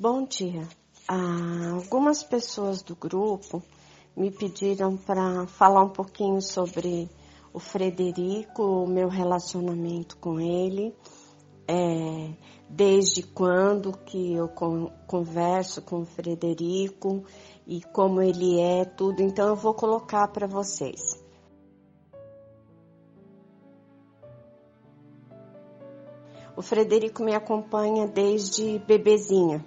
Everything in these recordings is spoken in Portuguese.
Bom dia. Ah, algumas pessoas do grupo me pediram para falar um pouquinho sobre o Frederico, o meu relacionamento com ele, é, desde quando que eu converso com o Frederico e como ele é, tudo. Então eu vou colocar para vocês. O Frederico me acompanha desde bebezinha.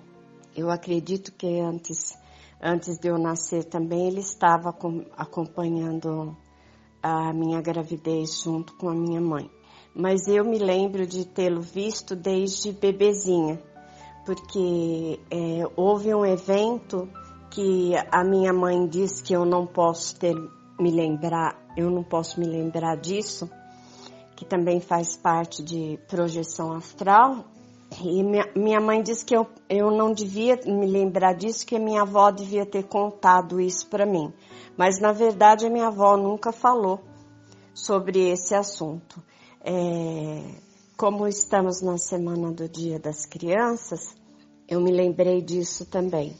Eu acredito que antes, antes de eu nascer também ele estava acompanhando a minha gravidez junto com a minha mãe. Mas eu me lembro de tê-lo visto desde bebezinha, porque é, houve um evento que a minha mãe disse que eu não posso ter me lembrar, eu não posso me lembrar disso, que também faz parte de projeção astral, e minha, minha mãe disse que eu, eu não devia me lembrar disso, que minha avó devia ter contado isso para mim. Mas na verdade a minha avó nunca falou sobre esse assunto. É, como estamos na semana do Dia das Crianças, eu me lembrei disso também.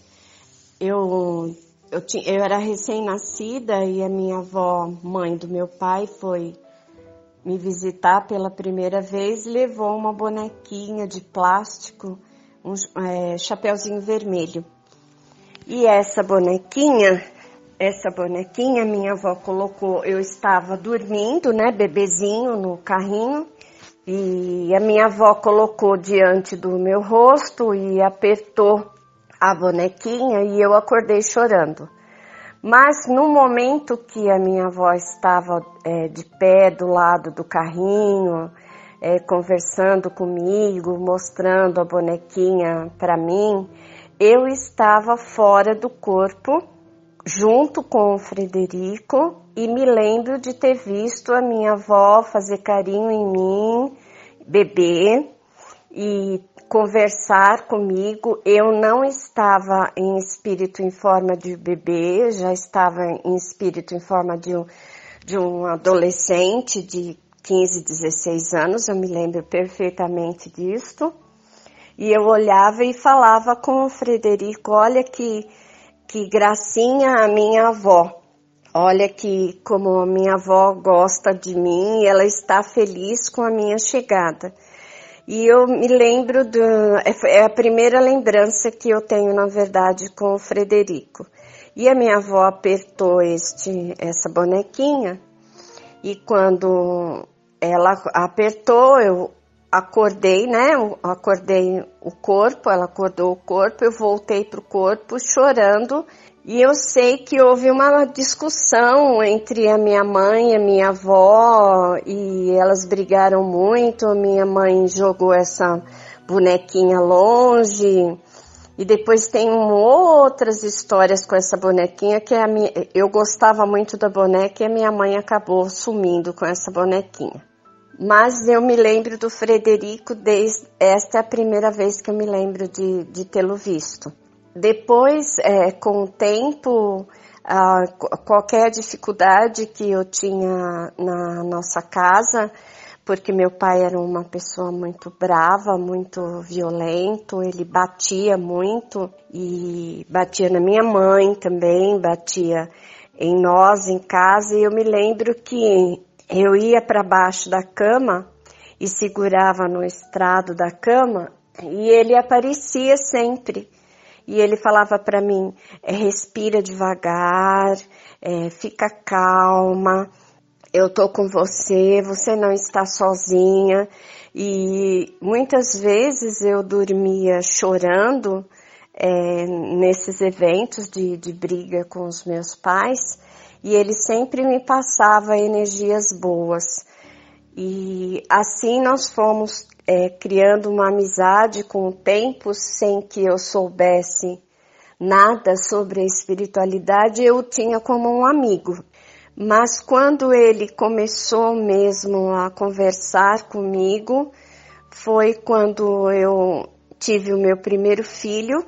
Eu, eu, tinha, eu era recém-nascida e a minha avó, mãe do meu pai, foi me visitar pela primeira vez, levou uma bonequinha de plástico, um é, chapeuzinho vermelho. E essa bonequinha, essa bonequinha, minha avó colocou, eu estava dormindo, né, bebezinho no carrinho, e a minha avó colocou diante do meu rosto e apertou a bonequinha e eu acordei chorando. Mas no momento que a minha avó estava é, de pé do lado do carrinho, é, conversando comigo, mostrando a bonequinha para mim, eu estava fora do corpo, junto com o Frederico, e me lembro de ter visto a minha avó fazer carinho em mim, bebê, e conversar comigo. Eu não estava em espírito em forma de bebê, já estava em espírito em forma de um, de um adolescente de 15, 16 anos, eu me lembro perfeitamente disto. E eu olhava e falava com o Frederico: olha que, que gracinha a minha avó. Olha que como a minha avó gosta de mim, ela está feliz com a minha chegada. E eu me lembro do. É, é a primeira lembrança que eu tenho, na verdade, com o Frederico. E a minha avó apertou este, essa bonequinha, e quando ela apertou, eu acordei, né? Eu acordei o corpo, ela acordou o corpo, eu voltei pro corpo chorando e eu sei que houve uma discussão entre a minha mãe e a minha avó e elas brigaram muito. A minha mãe jogou essa bonequinha longe. E depois tem outras histórias com essa bonequinha que a minha, eu gostava muito da boneca e a minha mãe acabou sumindo com essa bonequinha. Mas eu me lembro do Frederico desde esta é a primeira vez que eu me lembro de, de tê-lo visto. Depois, é, com o tempo, a, qualquer dificuldade que eu tinha na nossa casa, porque meu pai era uma pessoa muito brava, muito violento, ele batia muito e batia na minha mãe também, batia em nós em casa e eu me lembro que eu ia para baixo da cama e segurava no estrado da cama e ele aparecia sempre e ele falava para mim: é, respira devagar, é, fica calma, eu tô com você, você não está sozinha. E muitas vezes eu dormia chorando é, nesses eventos de, de briga com os meus pais e ele sempre me passava energias boas. E assim nós fomos é, criando uma amizade com o tempo sem que eu soubesse nada sobre a espiritualidade, eu o tinha como um amigo. Mas quando ele começou mesmo a conversar comigo, foi quando eu tive o meu primeiro filho.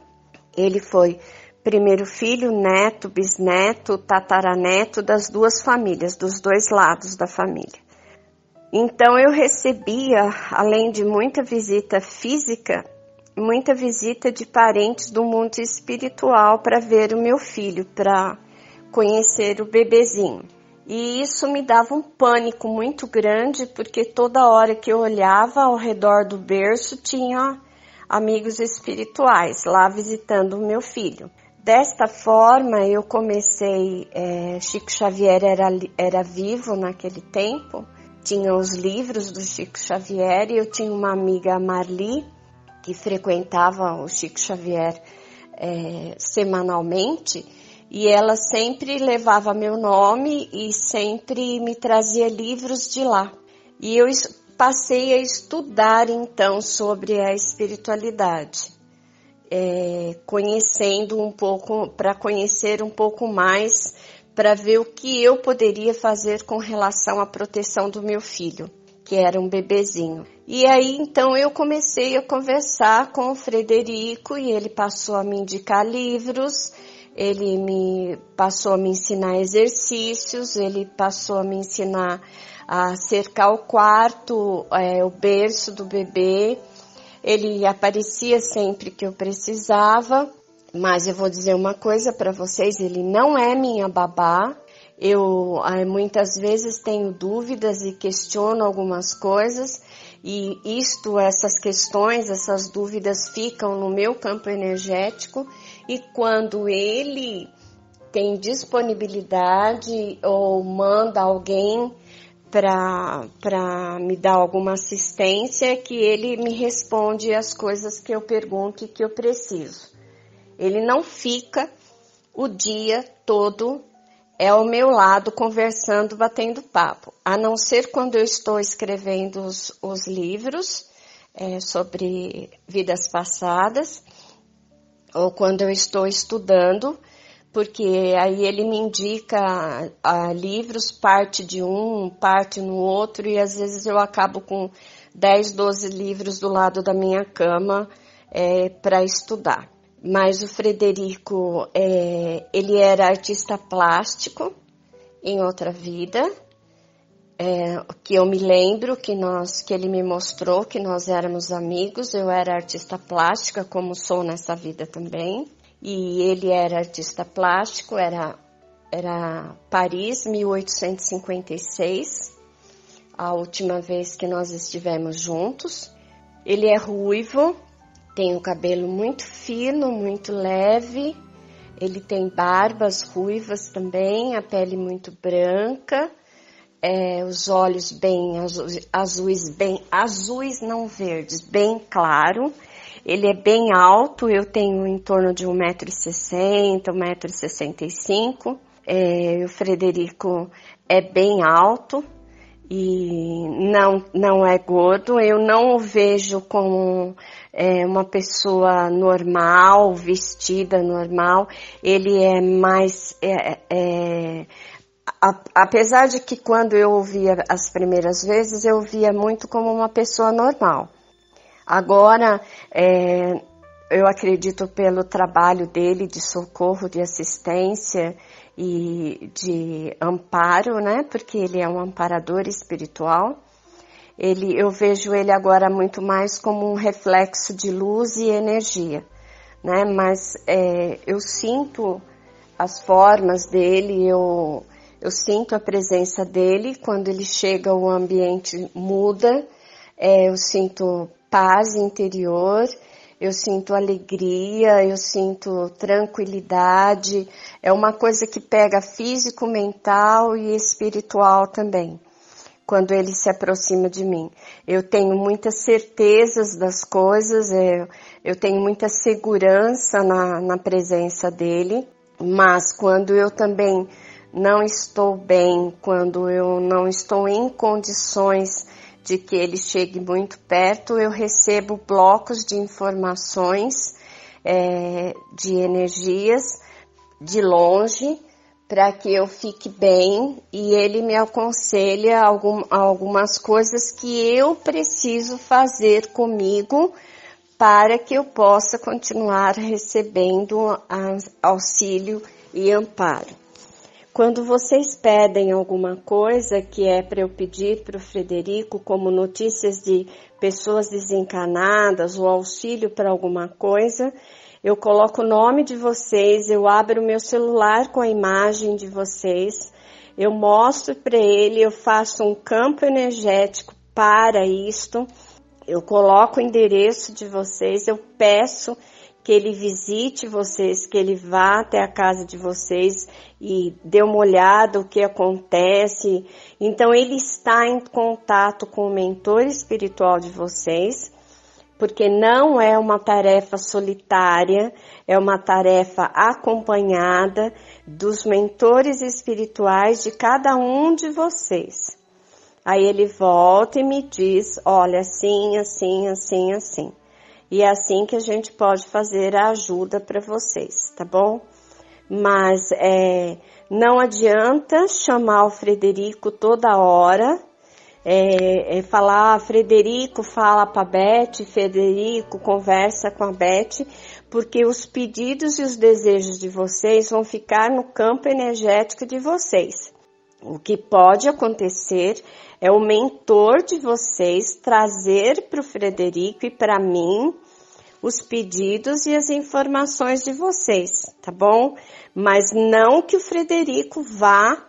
Ele foi primeiro filho, neto, bisneto, tataraneto das duas famílias, dos dois lados da família. Então eu recebia, além de muita visita física, muita visita de parentes do mundo espiritual para ver o meu filho, para conhecer o bebezinho. E isso me dava um pânico muito grande, porque toda hora que eu olhava ao redor do berço tinha amigos espirituais lá visitando o meu filho. Desta forma, eu comecei. É, Chico Xavier era, era vivo naquele tempo, tinha os livros do Chico Xavier e eu tinha uma amiga, Marli, que frequentava o Chico Xavier é, semanalmente e ela sempre levava meu nome e sempre me trazia livros de lá. E eu passei a estudar então sobre a espiritualidade, é, conhecendo um pouco, para conhecer um pouco mais, para ver o que eu poderia fazer com relação à proteção do meu filho, que era um bebezinho. E aí então eu comecei a conversar com o Frederico e ele passou a me indicar livros ele me passou a me ensinar exercícios, ele passou a me ensinar a cercar o quarto, é, o berço do bebê. Ele aparecia sempre que eu precisava, mas eu vou dizer uma coisa para vocês: ele não é minha babá. Eu é, muitas vezes tenho dúvidas e questiono algumas coisas, e isto, essas questões, essas dúvidas ficam no meu campo energético e quando ele tem disponibilidade ou manda alguém para me dar alguma assistência, que ele me responde as coisas que eu pergunto e que eu preciso. Ele não fica o dia todo é ao meu lado conversando, batendo papo, a não ser quando eu estou escrevendo os, os livros é, sobre vidas passadas ou quando eu estou estudando, porque aí ele me indica ah, livros, parte de um, parte no outro, e às vezes eu acabo com 10, 12 livros do lado da minha cama é, para estudar. Mas o Frederico, é, ele era artista plástico em outra vida, é, que eu me lembro que nós, que ele me mostrou que nós éramos amigos. Eu era artista plástica, como sou nessa vida também, e ele era artista plástico. Era era Paris, 1856, a última vez que nós estivemos juntos. Ele é ruivo, tem o cabelo muito fino, muito leve. Ele tem barbas ruivas também, a pele muito branca é, os olhos bem azuis, azuis, bem azuis, não verdes, bem claro. Ele é bem alto, eu tenho em torno de 1,60m, 1,65m. É, o Frederico é bem alto e não, não é gordo. Eu não o vejo como é, uma pessoa normal, vestida normal. Ele é mais. É, é, apesar de que quando eu ouvia as primeiras vezes, eu via muito como uma pessoa normal. Agora, é, eu acredito pelo trabalho dele de socorro, de assistência e de amparo, né? Porque ele é um amparador espiritual. Ele, eu vejo ele agora muito mais como um reflexo de luz e energia, né? Mas é, eu sinto as formas dele, eu eu sinto a presença dele, quando ele chega o ambiente muda, é, eu sinto paz interior, eu sinto alegria, eu sinto tranquilidade, é uma coisa que pega físico, mental e espiritual também. Quando ele se aproxima de mim, eu tenho muitas certezas das coisas, eu, é, eu tenho muita segurança na, na presença dele, mas quando eu também não estou bem, quando eu não estou em condições de que ele chegue muito perto, eu recebo blocos de informações, é, de energias de longe, para que eu fique bem e ele me aconselha algum, algumas coisas que eu preciso fazer comigo para que eu possa continuar recebendo auxílio e amparo. Quando vocês pedem alguma coisa que é para eu pedir para o Frederico, como notícias de pessoas desencarnadas, o auxílio para alguma coisa, eu coloco o nome de vocês, eu abro o meu celular com a imagem de vocês, eu mostro para ele, eu faço um campo energético para isto, eu coloco o endereço de vocês, eu peço que ele visite vocês, que ele vá até a casa de vocês e dê uma olhada o que acontece. Então ele está em contato com o mentor espiritual de vocês, porque não é uma tarefa solitária, é uma tarefa acompanhada dos mentores espirituais de cada um de vocês. Aí ele volta e me diz, olha, assim, assim, assim, assim. E é assim que a gente pode fazer a ajuda para vocês, tá bom? Mas é, não adianta chamar o Frederico toda hora, é, é falar, ah, Frederico fala para Beth, Frederico conversa com a Beth, porque os pedidos e os desejos de vocês vão ficar no campo energético de vocês. O que pode acontecer é o mentor de vocês trazer para o Frederico e para mim os pedidos e as informações de vocês, tá bom? Mas não que o Frederico vá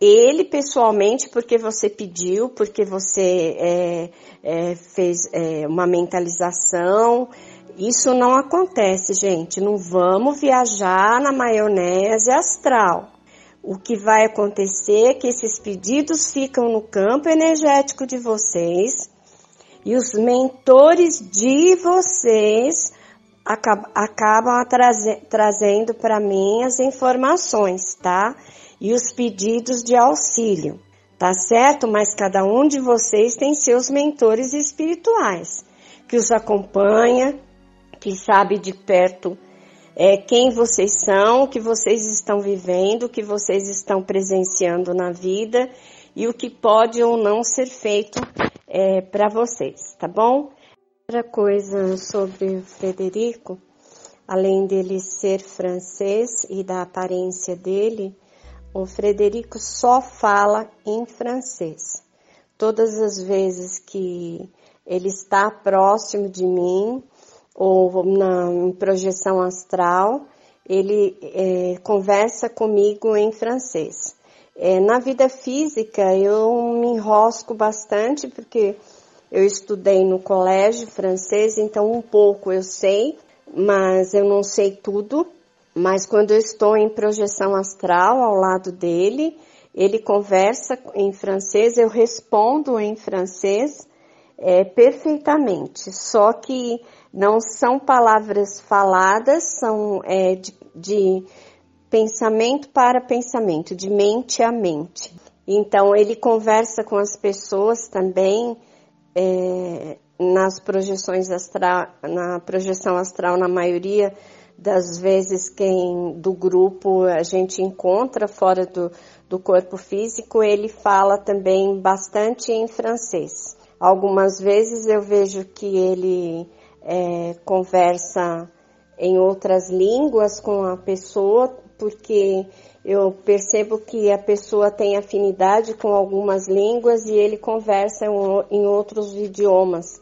ele pessoalmente, porque você pediu, porque você é, é, fez é, uma mentalização. Isso não acontece, gente. Não vamos viajar na maionese astral. O que vai acontecer é que esses pedidos ficam no campo energético de vocês e os mentores de vocês acabam trazendo para mim as informações, tá? E os pedidos de auxílio, tá certo? Mas cada um de vocês tem seus mentores espirituais, que os acompanha, que sabe de perto é, quem vocês são, o que vocês estão vivendo, o que vocês estão presenciando na vida e o que pode ou não ser feito é, para vocês, tá bom? Outra coisa sobre o Frederico, além dele ser francês e da aparência dele, o Frederico só fala em francês. Todas as vezes que ele está próximo de mim ou na projeção astral, ele é, conversa comigo em francês. É, na vida física, eu me enrosco bastante porque eu estudei no colégio francês, então um pouco eu sei, mas eu não sei tudo. Mas quando eu estou em projeção astral ao lado dele, ele conversa em francês, eu respondo em francês é, perfeitamente. Só que não são palavras faladas, são é, de, de pensamento para pensamento, de mente a mente. Então ele conversa com as pessoas também é, nas projeções astral, na projeção astral, na maioria das vezes quem do grupo a gente encontra fora do, do corpo físico, ele fala também bastante em francês. Algumas vezes eu vejo que ele é, conversa em outras línguas com a pessoa, porque eu percebo que a pessoa tem afinidade com algumas línguas e ele conversa em outros idiomas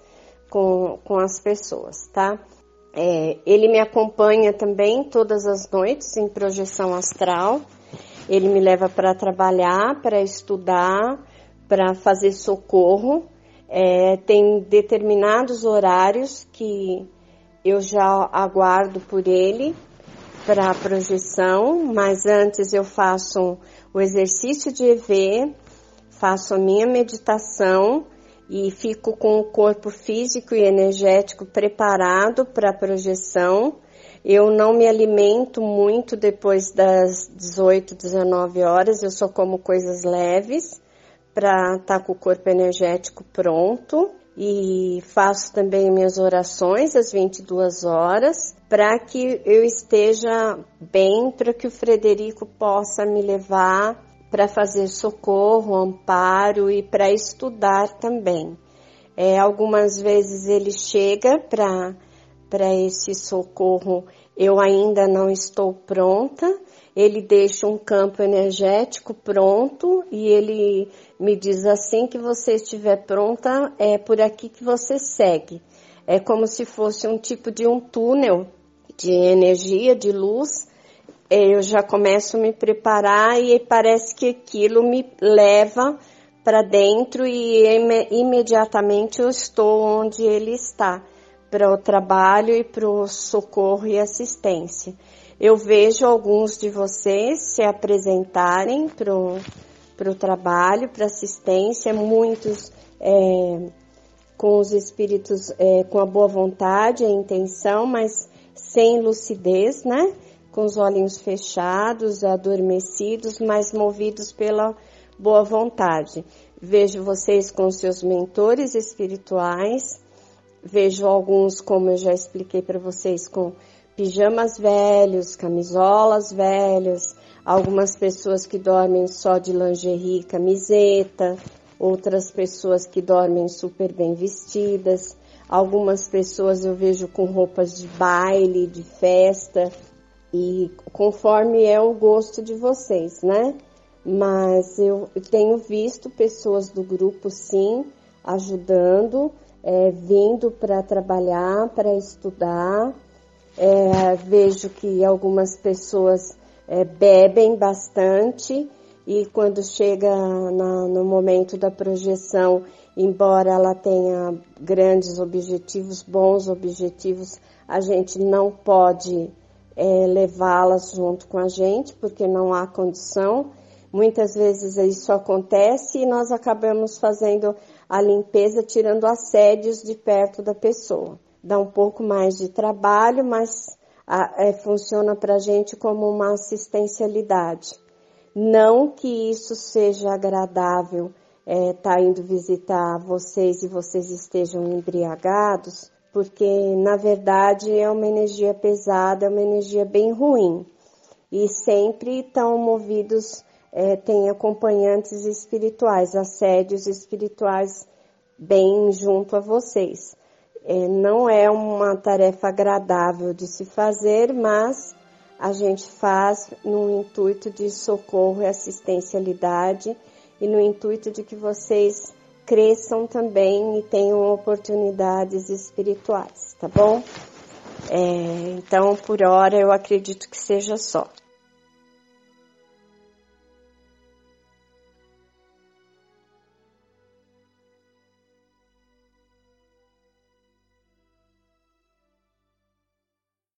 com, com as pessoas, tá? É, ele me acompanha também todas as noites em projeção astral. Ele me leva para trabalhar, para estudar, para fazer socorro. É, tem determinados horários que eu já aguardo por ele para a projeção, mas antes eu faço o exercício de EV, faço a minha meditação e fico com o corpo físico e energético preparado para a projeção. Eu não me alimento muito depois das 18, 19 horas, eu só como coisas leves para estar tá com o corpo energético pronto e faço também minhas orações às 22 horas para que eu esteja bem, para que o Frederico possa me levar para fazer socorro, amparo e para estudar também. É, algumas vezes ele chega para esse socorro, eu ainda não estou pronta, ele deixa um campo energético pronto e ele me diz assim que você estiver pronta, é por aqui que você segue. É como se fosse um tipo de um túnel de energia, de luz. Eu já começo a me preparar e parece que aquilo me leva para dentro e imediatamente eu estou onde ele está para o trabalho e para o socorro e assistência. Eu vejo alguns de vocês se apresentarem para o trabalho, para assistência, muitos é, com os espíritos é, com a boa vontade, a intenção, mas sem lucidez, né? Com os olhinhos fechados, adormecidos, mas movidos pela boa vontade. Vejo vocês com seus mentores espirituais, vejo alguns, como eu já expliquei para vocês, com pijamas velhos, camisolas velhas, algumas pessoas que dormem só de lingerie camiseta, outras pessoas que dormem super bem vestidas, algumas pessoas eu vejo com roupas de baile, de festa, e conforme é o gosto de vocês, né? Mas eu tenho visto pessoas do grupo sim ajudando, é, vindo para trabalhar, para estudar, é, vejo que algumas pessoas é, bebem bastante e quando chega na, no momento da projeção, embora ela tenha grandes objetivos, bons objetivos, a gente não pode é, levá-las junto com a gente porque não há condição. Muitas vezes isso acontece e nós acabamos fazendo a limpeza, tirando assédios de perto da pessoa dá um pouco mais de trabalho, mas a, é, funciona para a gente como uma assistencialidade. Não que isso seja agradável estar é, tá indo visitar vocês e vocês estejam embriagados, porque na verdade é uma energia pesada, é uma energia bem ruim. E sempre estão movidos, é, tem acompanhantes espirituais, assédios espirituais bem junto a vocês. É, não é uma tarefa agradável de se fazer, mas a gente faz no intuito de socorro e assistencialidade e no intuito de que vocês cresçam também e tenham oportunidades espirituais, tá bom? É, então, por hora, eu acredito que seja só.